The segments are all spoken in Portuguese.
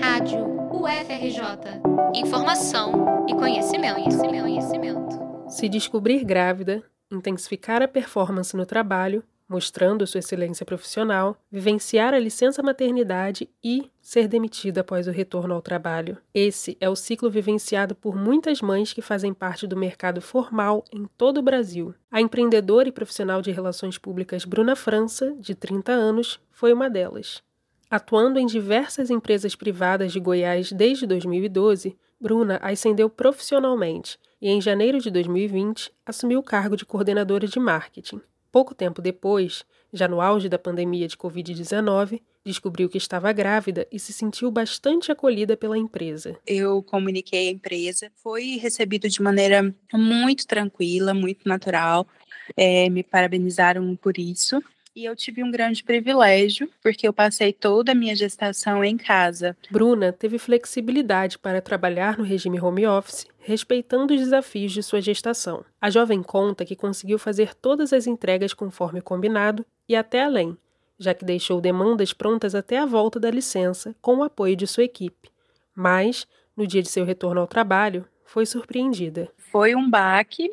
Rádio UFRJ. Informação e conhecimento, conhecimento, conhecimento. Se descobrir grávida, intensificar a performance no trabalho, mostrando sua excelência profissional, vivenciar a licença maternidade e ser demitida após o retorno ao trabalho. Esse é o ciclo vivenciado por muitas mães que fazem parte do mercado formal em todo o Brasil. A empreendedora e profissional de relações públicas Bruna França, de 30 anos, foi uma delas. Atuando em diversas empresas privadas de Goiás desde 2012, Bruna ascendeu profissionalmente e, em janeiro de 2020, assumiu o cargo de coordenadora de marketing. Pouco tempo depois, já no auge da pandemia de Covid-19, descobriu que estava grávida e se sentiu bastante acolhida pela empresa. Eu comuniquei à empresa, foi recebido de maneira muito tranquila, muito natural. É, me parabenizaram por isso. E eu tive um grande privilégio, porque eu passei toda a minha gestação em casa. Bruna teve flexibilidade para trabalhar no regime home office, respeitando os desafios de sua gestação. A jovem conta que conseguiu fazer todas as entregas conforme combinado e até além, já que deixou demandas prontas até a volta da licença, com o apoio de sua equipe. Mas, no dia de seu retorno ao trabalho, foi surpreendida. Foi um baque,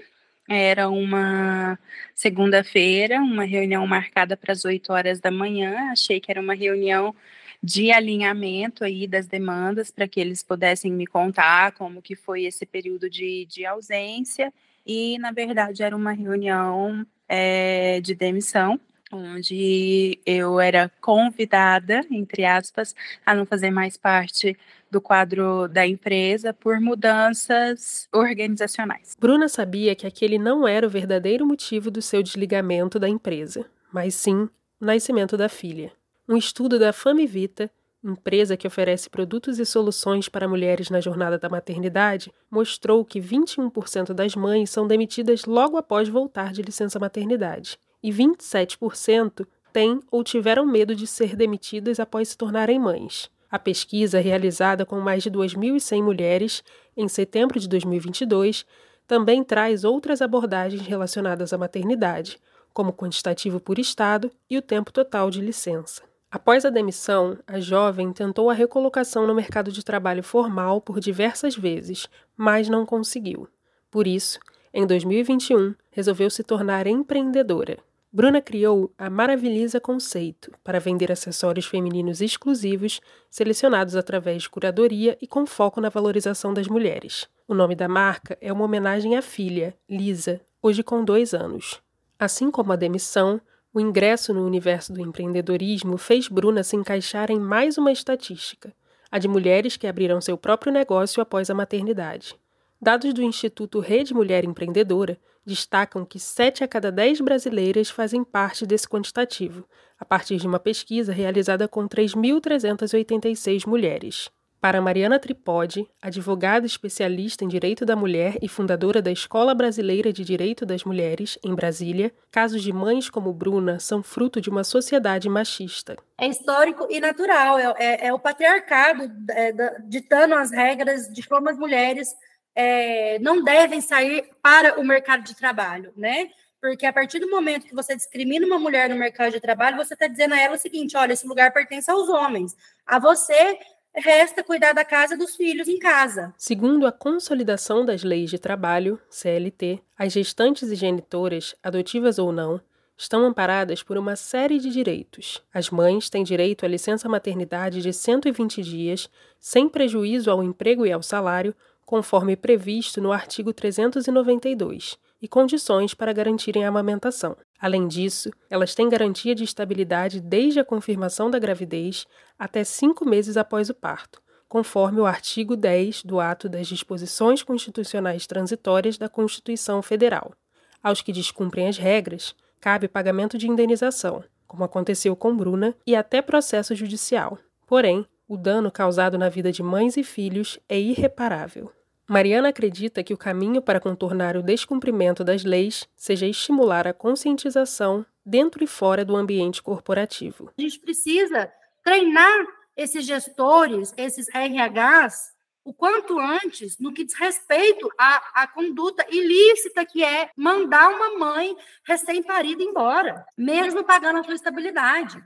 era uma segunda-feira, uma reunião marcada para as 8 horas da manhã. Achei que era uma reunião de alinhamento aí das demandas para que eles pudessem me contar como que foi esse período de, de ausência. E, na verdade, era uma reunião é, de demissão onde eu era convidada, entre aspas, a não fazer mais parte do quadro da empresa por mudanças organizacionais. Bruna sabia que aquele não era o verdadeiro motivo do seu desligamento da empresa, mas sim o nascimento da filha. Um estudo da Famivita, empresa que oferece produtos e soluções para mulheres na jornada da maternidade, mostrou que 21% das mães são demitidas logo após voltar de licença maternidade e 27% têm ou tiveram medo de ser demitidas após se tornarem mães. A pesquisa, realizada com mais de 2.100 mulheres em setembro de 2022, também traz outras abordagens relacionadas à maternidade, como quantitativo por estado e o tempo total de licença. Após a demissão, a jovem tentou a recolocação no mercado de trabalho formal por diversas vezes, mas não conseguiu. Por isso, em 2021, resolveu se tornar empreendedora. Bruna criou a Maravilhiza Conceito para vender acessórios femininos exclusivos, selecionados através de curadoria e com foco na valorização das mulheres. O nome da marca é uma homenagem à filha, Lisa, hoje com dois anos. Assim como a demissão, o ingresso no universo do empreendedorismo fez Bruna se encaixar em mais uma estatística, a de mulheres que abriram seu próprio negócio após a maternidade. Dados do Instituto Rede Mulher Empreendedora destacam que 7 a cada 10 brasileiras fazem parte desse quantitativo, a partir de uma pesquisa realizada com 3.386 mulheres. Para Mariana Tripodi, advogada especialista em direito da mulher e fundadora da Escola Brasileira de Direito das Mulheres, em Brasília, casos de mães como Bruna são fruto de uma sociedade machista. É histórico e natural, é, é, é o patriarcado é, ditando as regras de como as mulheres é, não devem sair para o mercado de trabalho, né? Porque a partir do momento que você discrimina uma mulher no mercado de trabalho, você está dizendo a ela o seguinte: olha, esse lugar pertence aos homens. A você resta cuidar da casa dos filhos em casa. Segundo a Consolidação das Leis de Trabalho, CLT, as gestantes e genitoras, adotivas ou não, estão amparadas por uma série de direitos. As mães têm direito à licença maternidade de 120 dias, sem prejuízo ao emprego e ao salário, conforme previsto no artigo 392, e condições para garantirem a amamentação. Além disso, elas têm garantia de estabilidade desde a confirmação da gravidez até cinco meses após o parto, conforme o artigo 10 do Ato das Disposições Constitucionais Transitórias da Constituição Federal. Aos que descumprem as regras, cabe pagamento de indenização, como aconteceu com Bruna, e até processo judicial. Porém, o dano causado na vida de mães e filhos é irreparável. Mariana acredita que o caminho para contornar o descumprimento das leis seja estimular a conscientização dentro e fora do ambiente corporativo. A gente precisa treinar esses gestores, esses RHs, o quanto antes no que diz respeito à, à conduta ilícita que é mandar uma mãe recém-parida embora, mesmo pagando a sua estabilidade.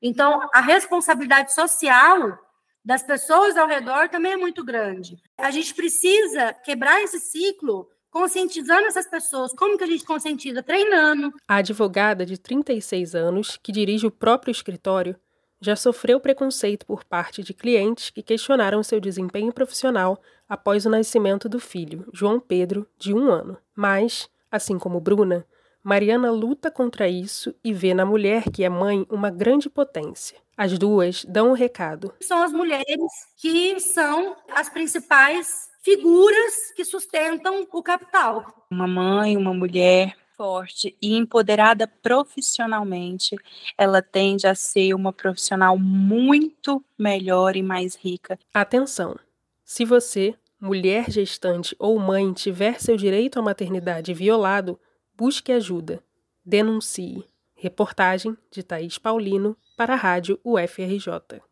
Então, a responsabilidade social das pessoas ao redor também é muito grande. A gente precisa quebrar esse ciclo conscientizando essas pessoas. Como que a gente conscientiza? Treinando. A advogada de 36 anos, que dirige o próprio escritório, já sofreu preconceito por parte de clientes que questionaram seu desempenho profissional após o nascimento do filho, João Pedro, de um ano. Mas, assim como Bruna, Mariana luta contra isso e vê na mulher que é mãe uma grande potência. As duas dão o um recado. São as mulheres que são as principais figuras que sustentam o capital. Uma mãe, uma mulher forte e empoderada profissionalmente, ela tende a ser uma profissional muito melhor e mais rica. Atenção! Se você, mulher gestante ou mãe, tiver seu direito à maternidade violado, busque ajuda. Denuncie. Reportagem de Thaís Paulino para a Rádio UFRJ.